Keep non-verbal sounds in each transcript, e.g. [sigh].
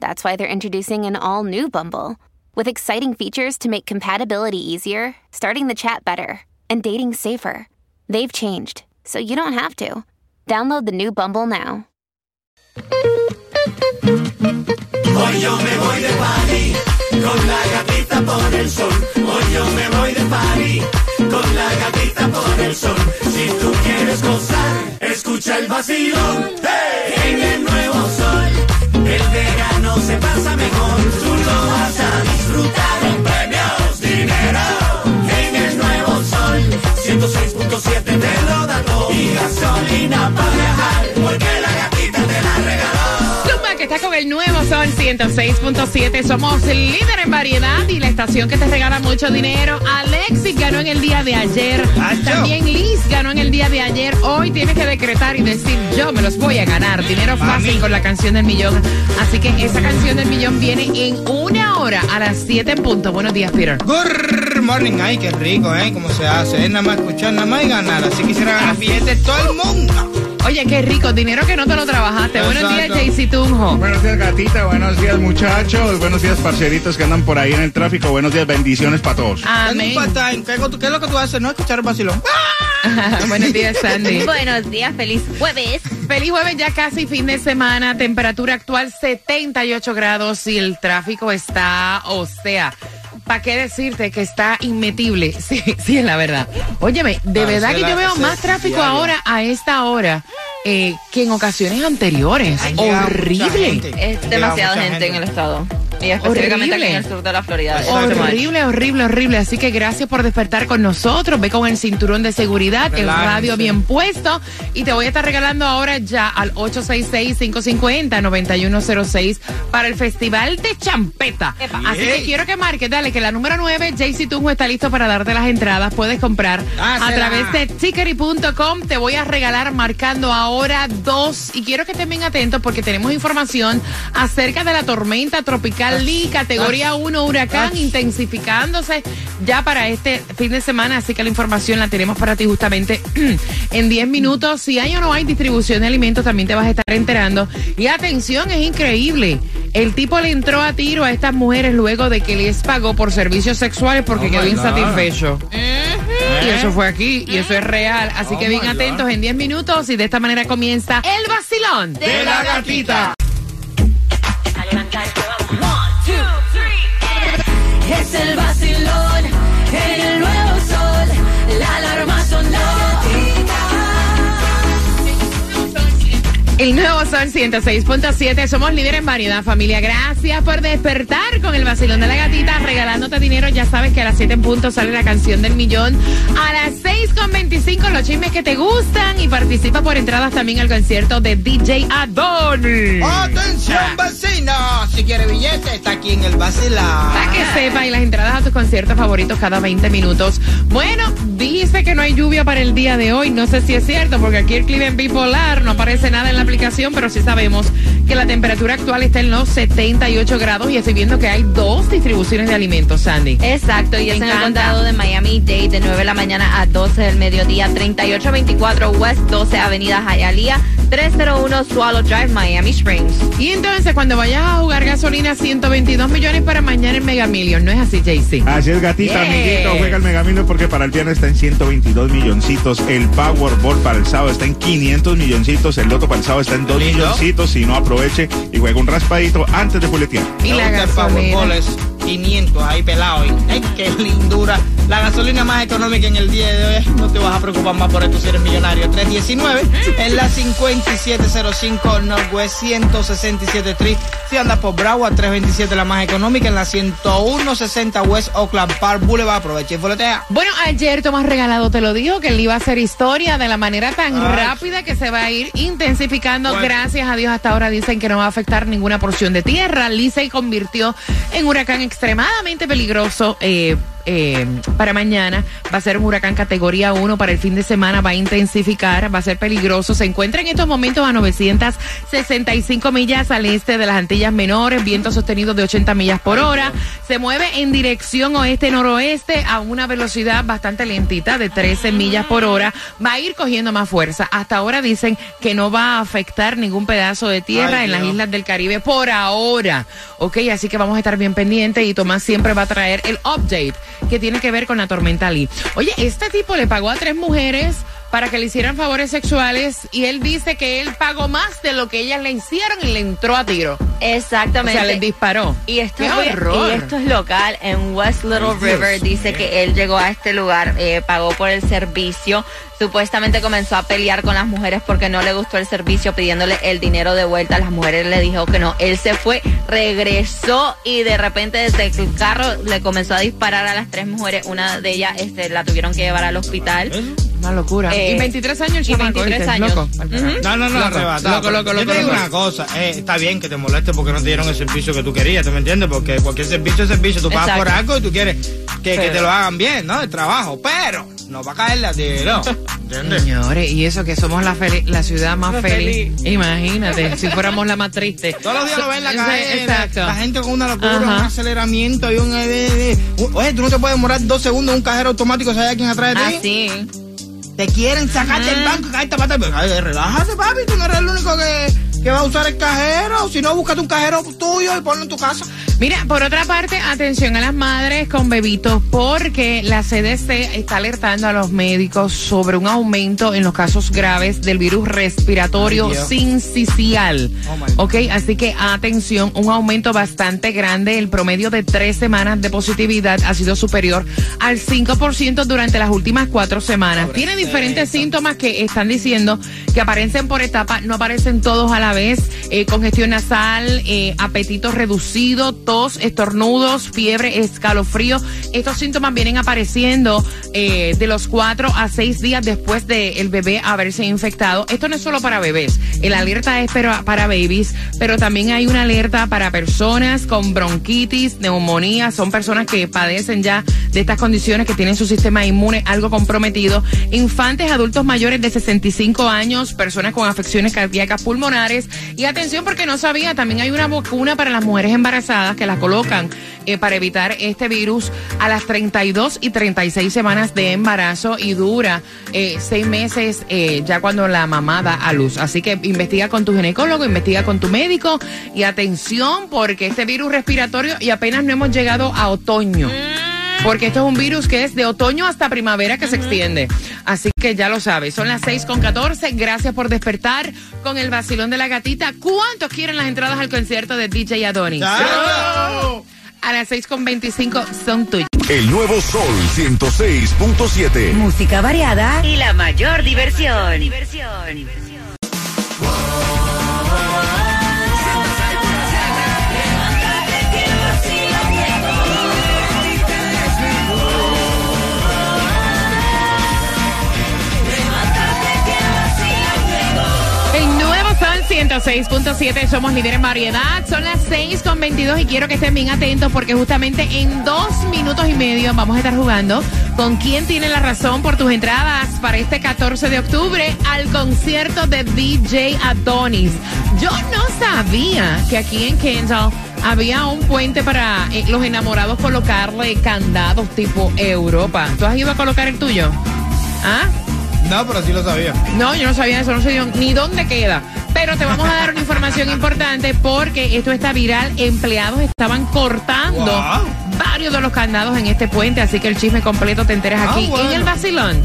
that's why they're introducing an all new Bumble with exciting features to make compatibility easier, starting the chat better, and dating safer. They've changed, so you don't have to. Download the new Bumble now. Hoy yo me voy de party con la gatita por el sol. Hoy yo me voy de party con la gatita por el sol. Si tú quieres gozar, escucha el vacilón. ¡Hey! En el nuevo sol, el verano se pasa mejor. Tú lo vas a disfrutar con premios, dinero. En el nuevo sol, 106.7 te lo da. Y gasolina para viajar, porque regaló. Zumba, que está con el nuevo Sol 106.7. Somos líder en variedad y la estación que te regala mucho dinero. Alexis ganó en el día de ayer. También Liz ganó en el día de ayer. Hoy tienes que decretar y decir, yo me los voy a ganar. Dinero fácil con la canción del millón. Así que esa canción del millón viene en una hora a las 7 en punto. Buenos días, Peter. Good morning, ay, qué rico, ¿eh? ¿Cómo se hace? Es nada más escuchar, nada más y ganar. Así quisiera ganar billetes todo el mundo. Oye, qué rico. Dinero que no te lo trabajaste. Buenos días. JC Tunjo. Buenos días, gatita. Buenos días, muchachos. Buenos días, parceritos que andan por ahí en el tráfico. Buenos días, bendiciones para todos. Tengo Amén. un part-time. ¿Qué, ¿Qué es lo que tú haces? No escuchar el vacilón. [laughs] Buenos días, Sandy. [laughs] Buenos días, feliz jueves. Feliz jueves, ya casi fin de semana. Temperatura actual 78 grados y el tráfico está, o sea, ¿para qué decirte que está inmetible? [laughs] Sí, sí, es la verdad. Óyeme, de Ah, verdad que yo veo más tráfico diario. ahora a esta hora eh, que en ocasiones anteriores. Horrible. Es demasiada gente en el estado. Y específicamente aquí en el sur de la Florida. Much. Horrible, horrible, horrible. Así que gracias por despertar con nosotros. Ve con el cinturón de seguridad, el radio bien puesto. Y te voy a estar regalando ahora ya al 866-550-9106 para el Festival de Champeta. Así que quiero que marques, dale, que la número 9, JC Tunjo, está listo para darte las entradas. Puedes comprar a Dásela. través de tickery.com. Te voy a regalar marcando ahora dos. Y quiero que estén bien atentos porque tenemos información acerca de la tormenta tropical Lee, categoría 1 huracán, intensificándose ya para este fin de semana. Así que la información la tenemos para ti justamente [clears throat] en 10 minutos. Si hay o no hay distribución de alimentos, también te vas a estar enterando. Y atención, es increíble. El tipo le entró a tiro a estas mujeres luego de que les pagó por servicios sexuales porque Oh quedó insatisfecho. Y eso fue aquí, y eso es real. Así Oh que bien my God. atentos en 10 minutos y de esta manera comienza el vacilón De la gatita. Es el vacilón El nuevo Sol 106.7. Somos líderes en variedad, familia. Gracias por despertar con el vacilón de la gatita, regalándote dinero. Ya sabes que a las 7 en punto sale la canción del millón. A las 6.25 los chismes que te gustan. Y participa por entradas también al concierto de DJ Adoni. Atención, vecino. Si quiere billete, está aquí en el vacilón. Para que sepa, y las entradas a tus conciertos favoritos cada 20 minutos. Bueno, dice que no hay lluvia para el día de hoy. No sé si es cierto, porque aquí el clima es bipolar, no aparece nada en la aplicación, pero sí sabemos que la temperatura actual está en los 78 grados y estoy viendo que hay dos distribuciones de alimentos, Sandy. Exacto, y Me es en el condado de Miami-Dade de 9 de la mañana a 12 del mediodía, 3824 West 12 Avenida Hialeah, 301 Swallow Drive, Miami Springs. Y entonces, cuando vayas a jugar gasolina, 122 millones para mañana en Mega Million. ¿No es así, JC? Así es, gatita, Yeah. amiguito. Juega el Megamillo porque para el viernes está en 122 milloncitos. El Powerball para el sábado está en 500 milloncitos. El Loto para el sábado está en 2 Lindo. milloncitos. Si no, aproveche y juega un raspadito antes de puletear. Y la gasolina. Powerball, es 500 ahí pelado. Y, ay, qué lindura. La gasolina más económica en el día de hoy. No te vas a preocupar más por esto si eres millonario. 319 en la 5705 Northwest 167 Street. Si andas por Broward, 327 la más económica. En la 10160 West Oakland Park Boulevard. Aprovecha y foletea. Bueno, ayer Tomás Regalado te lo dijo que él iba a hacer historia de la manera tan Ay. rápida que se va a ir intensificando. Bueno. Gracias a Dios hasta ahora dicen que no va a afectar ninguna porción de tierra. Lee se convirtió en huracán extremadamente peligroso. eh, eh, para mañana va a ser un huracán categoría 1 para el fin de semana va a intensificar va a ser peligroso se encuentra en estos momentos a 965 millas al este de las Antillas Menores vientos sostenidos de 80 millas por hora se mueve en dirección oeste-noroeste a una velocidad bastante lentita de 13 millas por hora. Va a ir cogiendo más fuerza. Hasta ahora dicen que no va a afectar ningún pedazo de tierra Ay, en las islas del Caribe por ahora. Ok, así que vamos a estar bien pendientes y Tomás siempre va a traer el update que tiene que ver con la tormenta Lee. Oye, este tipo le pagó a tres mujeres para que le hicieran favores sexuales y él dice que él pagó más de lo que ellas le hicieron y le entró a tiro. O Exactamente. sea, les disparó. Y esto, ¡Qué es, horror! y esto es local en West Little Dios River. Dice que él llegó a este lugar, eh, pagó por el servicio. Supuestamente comenzó a pelear con las mujeres porque no le gustó el servicio, pidiéndole el dinero de vuelta. Las mujeres le dijo que no. Él se fue, regresó y de repente desde el carro le comenzó a disparar a las tres mujeres. Una de ellas este, la tuvieron que llevar al hospital. Una locura. Eh, y 23 años el y chamaco, 23 ¿viste? años. Loco. No, no, no, Loco, arrebatado. loco, loco, Yo loco, te digo loco. una cosa, eh, está bien que te moleste porque no te dieron el servicio que tú querías, ¿tú me entiendes? Porque cualquier servicio es servicio, tú pagas Exacto. por algo y tú quieres que, que te lo hagan bien, ¿no? El trabajo, pero no va a caer la tiro, ¿entiendes? Señores, y eso que somos la, la ciudad más feliz. Imagínate, si fuéramos la más triste. Todos los días lo ven en la calle, Exacto. la, la gente con una locura, Ajá. un aceleramiento y un... eh, eh, eh. Oye, tú no te puedes demorar dos segundos en un cajero automático, ¿sabes quién atrás de ti? Así. Te quieren sacar del banco para atrás. Ay, Relájate, papi, tú no eres el único que, que va a usar el cajero. Si no, búscate un cajero tuyo y ponlo en tu casa. Mira, por otra parte, atención a las madres con bebitos, porque la CDC está alertando a los médicos sobre un aumento en los casos graves del virus respiratorio Dios. sincicial. Oh, ok, así que atención, un aumento bastante grande. El promedio de tres semanas de positividad ha sido superior al 5% durante las últimas cuatro semanas. Tiene diferentes síntomas que están diciendo que aparecen por etapa, no aparecen todos a la vez. Eh, congestión nasal, eh, apetito reducido, tos, estornudos, fiebre, escalofrío. Estos síntomas vienen apareciendo eh, de los cuatro a seis días después de el bebé haberse infectado. Esto no es solo para bebés. El alerta es pero- para babies, pero también hay una alerta para personas con bronquitis, neumonía. Son personas que padecen ya de estas condiciones, que tienen su sistema inmune algo comprometido. Infantes, adultos mayores de 65 años, personas con afecciones cardíacas pulmonares. Y atención porque no sabía, también hay una vacuna para las mujeres embarazadas que la colocan eh, para evitar este virus a las 32 y 36 semanas de embarazo y dura eh, seis meses eh, ya cuando la mamá da a luz. Así que investiga con tu ginecólogo, investiga con tu médico y atención porque este virus respiratorio y apenas no hemos llegado a otoño. Porque esto es un virus que es de otoño hasta primavera que se extiende. Así que ya lo sabes. Son las 6 con 14. Gracias por despertar con el vacilón de la gatita. ¿Cuántos quieren las entradas al concierto de DJ Adonis? ¡Chao! A las 6 con 25 son tuyas. El nuevo Sol 106.7. Música variada y la mayor diversión. El 106.7, somos líderes en variedad. Son las 6 con 22 y quiero que estén bien atentos porque justamente en dos minutos y medio vamos a estar jugando con quién tiene la razón por tus entradas para este 14 de octubre al concierto de DJ Adonis. Yo no sabía que aquí en Kendall había un puente para eh, los enamorados colocarle candados tipo Europa. ¿Tú has ido a colocar el tuyo? ¿Ah? No, pero sí lo sabía. No, yo no sabía eso, no sé ni dónde queda. Pero te vamos a dar una información importante porque esto está viral. Empleados estaban cortando Wow. varios de los candados en este puente, así que el chisme completo te enteras Ah, aquí bueno. en el vacilón.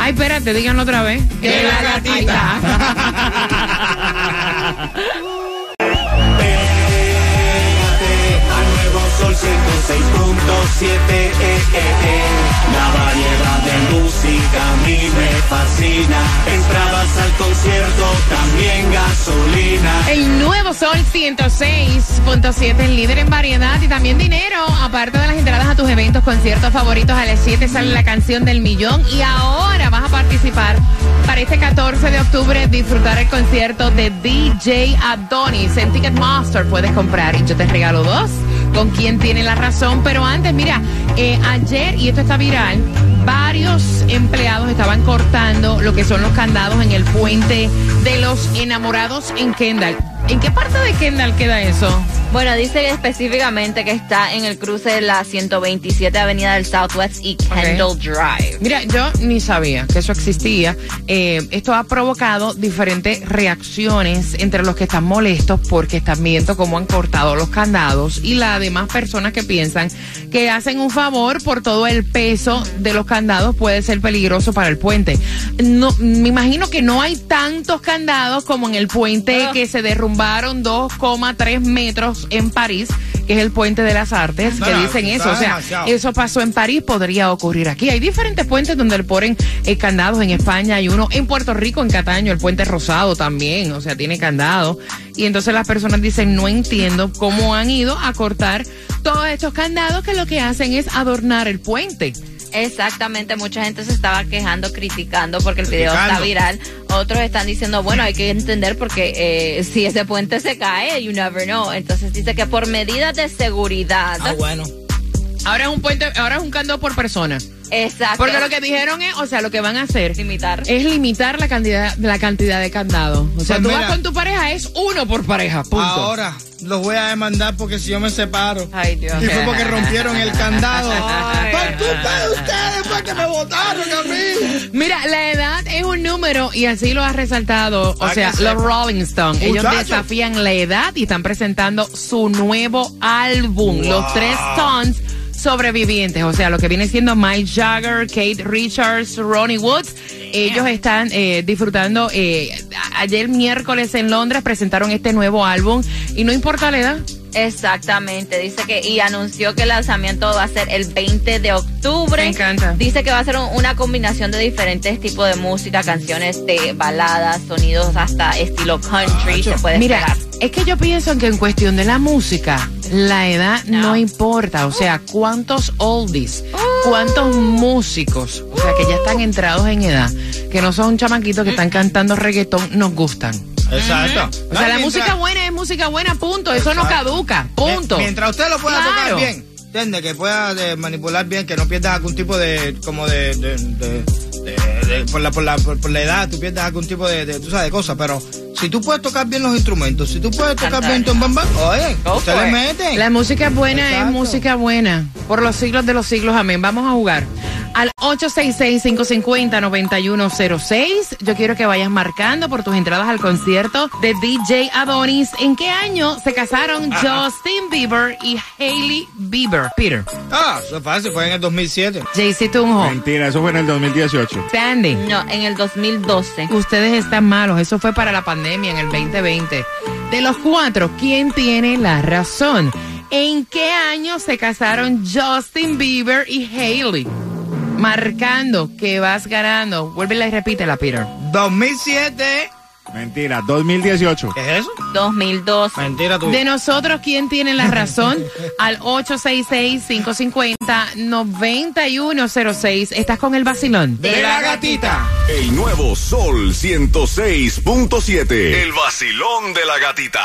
Ay, espérate, díganlo otra vez. Que la gatita. Ahí está. Pégate al nuevo Sol La El nuevo Sol 106.7, el líder en variedad y también dinero. Aparte de las entradas a tus eventos, conciertos favoritos, a las 7 sale la canción del millón. Y ahora vas a participar para este 14 de octubre, disfrutar el concierto de DJ Adonis en Ticketmaster. Puedes comprar y yo te regalo dos con quien tiene la razón. Pero antes, mira, eh, ayer, y esto está viral, varios empleados estaban cortando lo que son los candados en el puente de los enamorados en Kendall. ¿En qué parte de Kendall queda eso? Bueno, dice específicamente que está en el cruce de la 127 Avenida del Southwest y Kendall Drive. Mira, yo ni sabía que eso existía. Eh, esto ha provocado diferentes reacciones entre los que están molestos porque están viendo cómo han cortado los candados y las demás personas que piensan que hacen un favor por todo el peso de los candados puede ser peligroso para el puente. No, me imagino que no hay tantos candados como en el puente que se derrumbaron 2,3 metros en París, que es el puente de las artes, que dicen eso. O sea, demasiado. eso pasó en París, podría ocurrir aquí. Hay diferentes puentes donde le ponen eh, candados en España. Hay uno en Puerto Rico, en Cataño, el puente rosado también, o sea, tiene candado. Y entonces las personas dicen, no entiendo cómo han ido a cortar todos estos candados que lo que hacen es adornar el puente. Exactamente, mucha gente se estaba quejando, criticando porque el video está viral. Otros están diciendo, bueno, hay que entender porque eh, si ese puente se cae, you never know. Entonces dice que por medidas de seguridad. Ah, bueno. Ahora es un puente, ahora es un candado por persona. Exacto. Porque lo que dijeron es, o sea, lo que van a hacer limitar. es limitar la cantidad, la cantidad de candados. O sea, Pues tú mira. vas con tu pareja, es uno por pareja, punto. Ahora los voy a demandar porque si yo me separo. Ay, Dios. Y fue porque rompieron el candado. [laughs] Ay. Por culpa de ustedes fue que me votaron a mí. Mira, la edad es un número y así lo ha resaltado, o Para sea, los. Rolling Stones. Ellos desafían la edad y están presentando su nuevo álbum, Los Tres Stones sobrevivientes, o sea, lo que viene siendo Mike Jagger, Kate Richards, Ronnie Woods. Ellos están eh, disfrutando, eh, ayer miércoles en Londres presentaron este nuevo álbum y no importa la edad. Exactamente, dice que y anunció que el lanzamiento va a ser el 20 de octubre. Me encanta. Dice que va a ser un- una combinación de diferentes tipos de música, canciones de baladas, sonidos hasta estilo country, se puede Mira, esperar. es que yo pienso que en cuestión de la música, la edad no, No. importa. O sea, cuántos oldies, cuántos músicos, o sea, que ya están entrados en edad, que no son chamaquitos que están cantando reggaetón, nos gustan. Exacto. O sea, la música buena es música buena, punto. Eso no caduca, punto. Mientras usted lo pueda Claro. tocar bien, entiende que pueda eh, manipular bien, que no pierdas algún tipo de como de, de- de- de- de- por la por la por, por la edad, tú pierdas algún tipo de, de tú sabes de cosas, pero si tú puedes tocar bien los instrumentos, si tú puedes tocar Cantar. bien tu bam bam, oye, Go usted le it. mete. La música buena es música buena. Por los siglos de los siglos, amén. Vamos a jugar. Al 866-550-9106. Yo quiero que vayas marcando por tus entradas al concierto de DJ Adonis. ¿En qué año se casaron Justin Bieber y Hailey Bieber? Peter. Ah, eso es fácil, fue en el 2007. JC Tunjo. Mentira, eso fue en el 2018. Sandy. No, en el 2012. Ustedes están malos. Eso fue para la pandemia en el 2020. De los cuatro, ¿quién tiene la razón? ¿En qué año se casaron Justin Bieber y Hailey? Marcando que vas ganando. Vuélvela y repítela, Peter. 2007. Mentira, 2018. ¿Qué es eso? 2012. Mentira tú. De nosotros, ¿quién tiene la razón? [laughs] Al 866-550-9106. ¿Estás con el vacilón? De la gatita. El nuevo Sol 106.7. El vacilón de la gatita.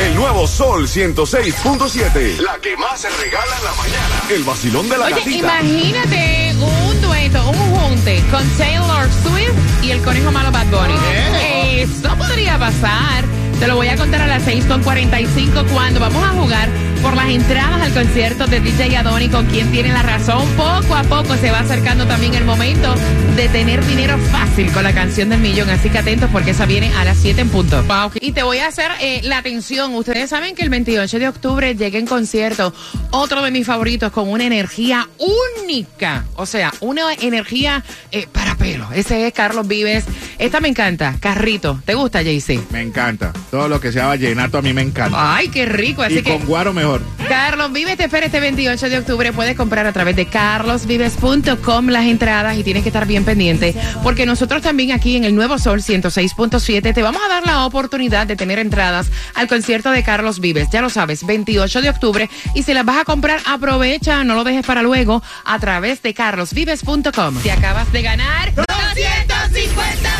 El nuevo Sol 106.7. La que más se regala en la mañana. El vacilón de la Oye, gatita. imagínate un junte con Taylor Swift y el conejo malo Bad Bunny. Eso podría pasar. Te lo voy a contar a las 6.45 cuando vamos a jugar por las entradas al concierto de DJ Adoni con quien tiene la razón. Poco a poco se va acercando también el momento de tener dinero fácil con la canción del millón. Así que atentos porque esa viene a las 7 en punto. Wow. Y te voy a hacer eh, la atención. Ustedes saben que el 28 de octubre llega en concierto otro de mis favoritos con una energía única. O sea, una energía eh, para pelo. Ese es Carlos Vives. Esta me encanta. Carrito. ¿Te gusta, JC? Me encanta. Todo lo que sea vallenato a mí me encanta. Ay, qué rico. Así y que con guaro mejor. Carlos Vives te espera este 28 de octubre. Puedes comprar a través de carlosvives.com las entradas y tienes que estar bien pendiente porque nosotros también aquí en el Nuevo Sol 106.7 te vamos a dar la oportunidad de tener entradas al concierto de Carlos Vives. Ya lo sabes, 28 de octubre. Y si las vas a comprar, aprovecha, no lo dejes para luego a través de carlosvives.com. Te acabas de ganar 250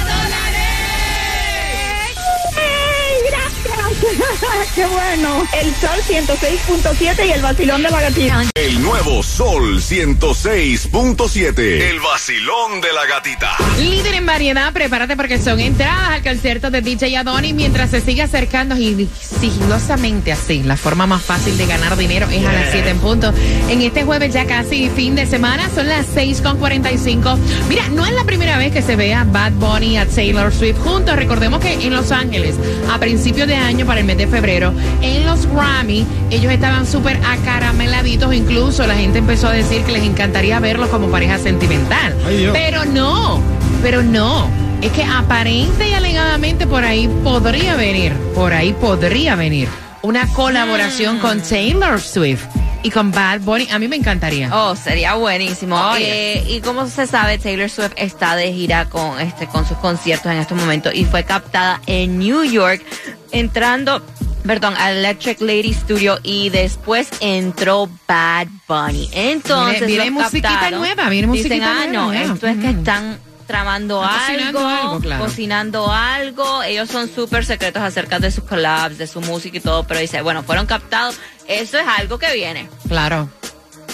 ¡Qué bueno! El Sol 106.7 y el vacilón de la gatita. El nuevo Sol 106.7. El vacilón de la gatita. Líder en variedad, prepárate porque son entradas al concierto de DJ Adoni mientras se sigue acercando y sigilosamente así. La forma más fácil de ganar dinero es a las 7 en punto. En este jueves ya casi fin de semana, son las 6 con 45. Mira, no es la primera vez que se vea Bad Bunny a Taylor Swift juntos. Recordemos que en Los Ángeles, a principios de año, para el mes de febrero, en los Grammy, ellos estaban súper acarameladitos. Incluso la gente empezó a decir que les encantaría verlos como pareja sentimental. Pero no, pero no. Es que aparente y alegadamente por ahí podría venir, por ahí podría venir una colaboración con Taylor Swift y con Bad Bunny. A mí me encantaría. Oh, sería buenísimo. Eh, y como se sabe, Taylor Swift está de gira con este con sus conciertos en este momento y fue captada en New York entrando perdón, al Electric Lady Studio y después entró Bad Bunny. Entonces, viene, viene musiquita captaron. nueva, viene musiquita Dicen, ah, no, nueva. esto es que están tramando algo, cocinando algo, claro. cocinando algo. Ellos son súper secretos acerca de sus collabs, de su música y todo, pero dice, bueno, fueron captados. Eso es algo que viene. Claro.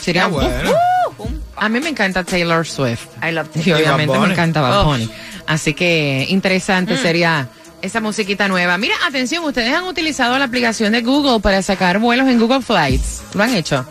Sería bueno. Uh. A mí me encanta Taylor Swift. I love Y Taylor. obviamente Bad me encanta Bad Oh. Bunny. Así que interesante sería esa musiquita nueva. Mira, atención, ustedes han utilizado la aplicación de Google para sacar vuelos en Google Flights. ¿Lo han hecho?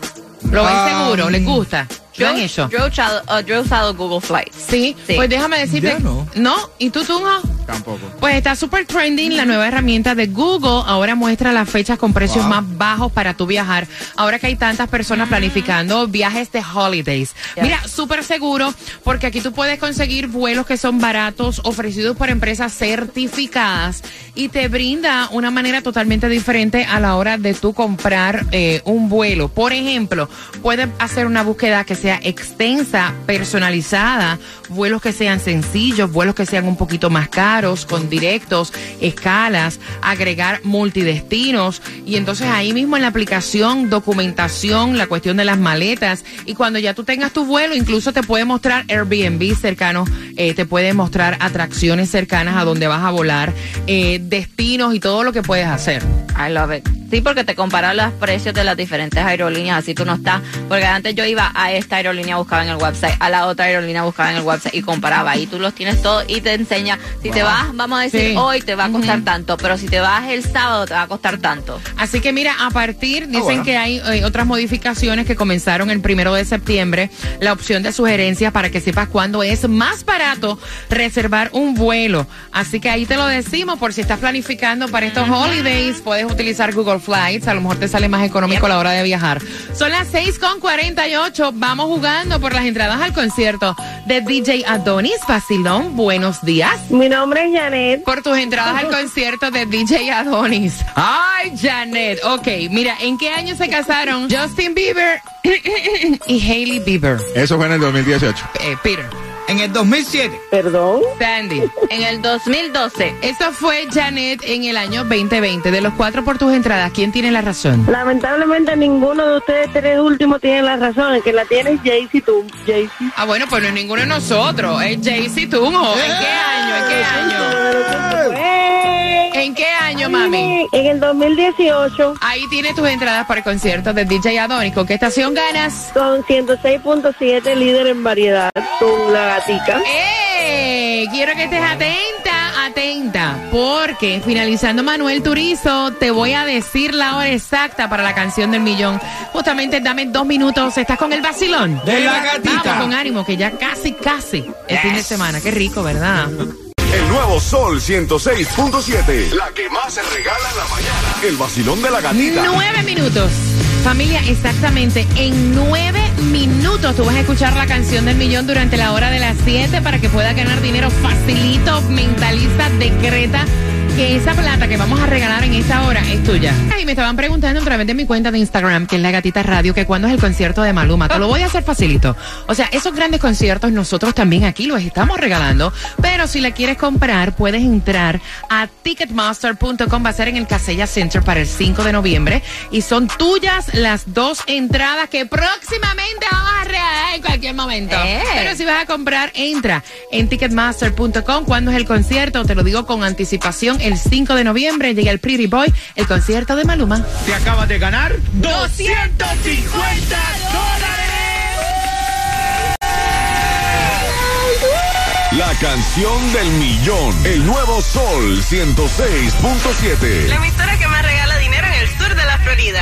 ¿Lo ven Ah, seguro? ¿Les gusta? ¿Lo han hecho? Yo he usado, uh, yo he usado Google Flights. Sí. Sí. Pues déjame decirte. No. ¿No? ¿Y tú, Tunjo? Tampoco. Pues está super trending la nueva herramienta de Google. Ahora muestra las fechas con precios Wow. más bajos para tu viajar. Ahora que hay tantas personas planificando viajes de holidays. Yeah. Mira, súper seguro porque aquí tú puedes conseguir vuelos que son baratos ofrecidos por empresas certificadas y te brinda una manera totalmente diferente a la hora de tú comprar eh, un vuelo. Por ejemplo, puedes hacer una búsqueda que sea extensa, personalizada, vuelos que sean sencillos, vuelos que sean un poquito más caros, con directos, escalas, agregar multidestinos y entonces ahí mismo en la aplicación, documentación, la cuestión de las maletas y cuando ya tú tengas tu vuelo, incluso te puede mostrar Airbnb cercano, eh, te puede mostrar atracciones cercanas a donde vas a volar, eh, destinos y todo lo que puedes hacer. I love it. Sí, porque te compara los precios de las diferentes aerolíneas, así tú no estás. Porque antes yo iba a esta aerolínea, buscaba en el website, a la otra aerolínea, buscaba en el website y comparaba. Ahí tú los tienes todos y te enseña. Si te vas, vamos a decir, Sí. hoy te va a costar tanto, pero si te vas el sábado te va a costar tanto. Así que mira, a partir, dicen bueno. que hay eh, otras modificaciones que comenzaron el primero de septiembre, la opción de sugerencias para que sepas cuándo es más barato reservar un vuelo. Así que ahí te lo decimos por si estás planificando para estos holidays, puedes utilizar Google Flights, a lo mejor te sale más económico a la hora de viajar. Son las 6 con 48, vamos jugando por las entradas al concierto de DJ Adonis Basilón. Buenos días Mi nombre es Janet. por tus entradas al concierto de DJ Adonis. Ay, Janet. Ok, mira, ¿en qué año se casaron Justin Bieber [coughs] y Hailey Bieber? Eso fue en el 2018. Eh, Peter, En el 2007. Perdón. Sandy. En el 2012, Esto fue Janet en el año 2020. De los cuatro por tus entradas, ¿quién tiene la razón? Lamentablemente ninguno de ustedes tres últimos tiene la razón. El que la tiene es Jaycee tú. Jaycee. Ah, bueno, pues no es ninguno de nosotros. Es Jaycee Tunjo. ¿En qué año? ¿En qué año? ¿En qué año, mami? En el 2018 Ahí tienes tus entradas para el concierto de DJ Adonis. ¿Con qué estación ganas? con 106.7 líder en variedad con la gatica. ¡Eh! Quiero que estés atenta, atenta, porque finalizando Manuel Turizo, te voy a decir la hora exacta para la canción del millón. Justamente dame dos minutos, estás con el vacilón. De la gatita. Vamos con ánimo, que ya casi, casi el fin de semana. Qué rico, ¿verdad? [laughs] El nuevo Sol 106.7. La que más se regala en la mañana. El vacilón de la gatita. Nueve minutos. Familia, exactamente en nueve minutos tú vas a escuchar la canción del millón durante la hora de las siete para que puedas ganar dinero facilito, mentaliza, decreta que esa plata que vamos a regalar en esta hora es tuya. Y me estaban preguntando a través de mi cuenta de Instagram, que es la gatita radio, que cuándo es el concierto de Maluma. Te lo voy a hacer facilito. O sea, esos grandes conciertos nosotros también aquí los estamos regalando, pero si la quieres comprar, puedes entrar a ticketmaster.com, va a ser en el Casella Center para el 5 de noviembre y son tuyas las dos entradas que próximamente vamos a regalar en cualquier momento. Eh. Pero si vas a comprar, entra en ticketmaster.com. ¿Cuándo es el concierto? Te lo digo con anticipación. El 5 de noviembre llega el Pretty Boy, el concierto de Maluma. Te acabas de ganar 250 La canción del millón. El nuevo Sol 106.7. emisora que más regala dinero en el sur de la Florida.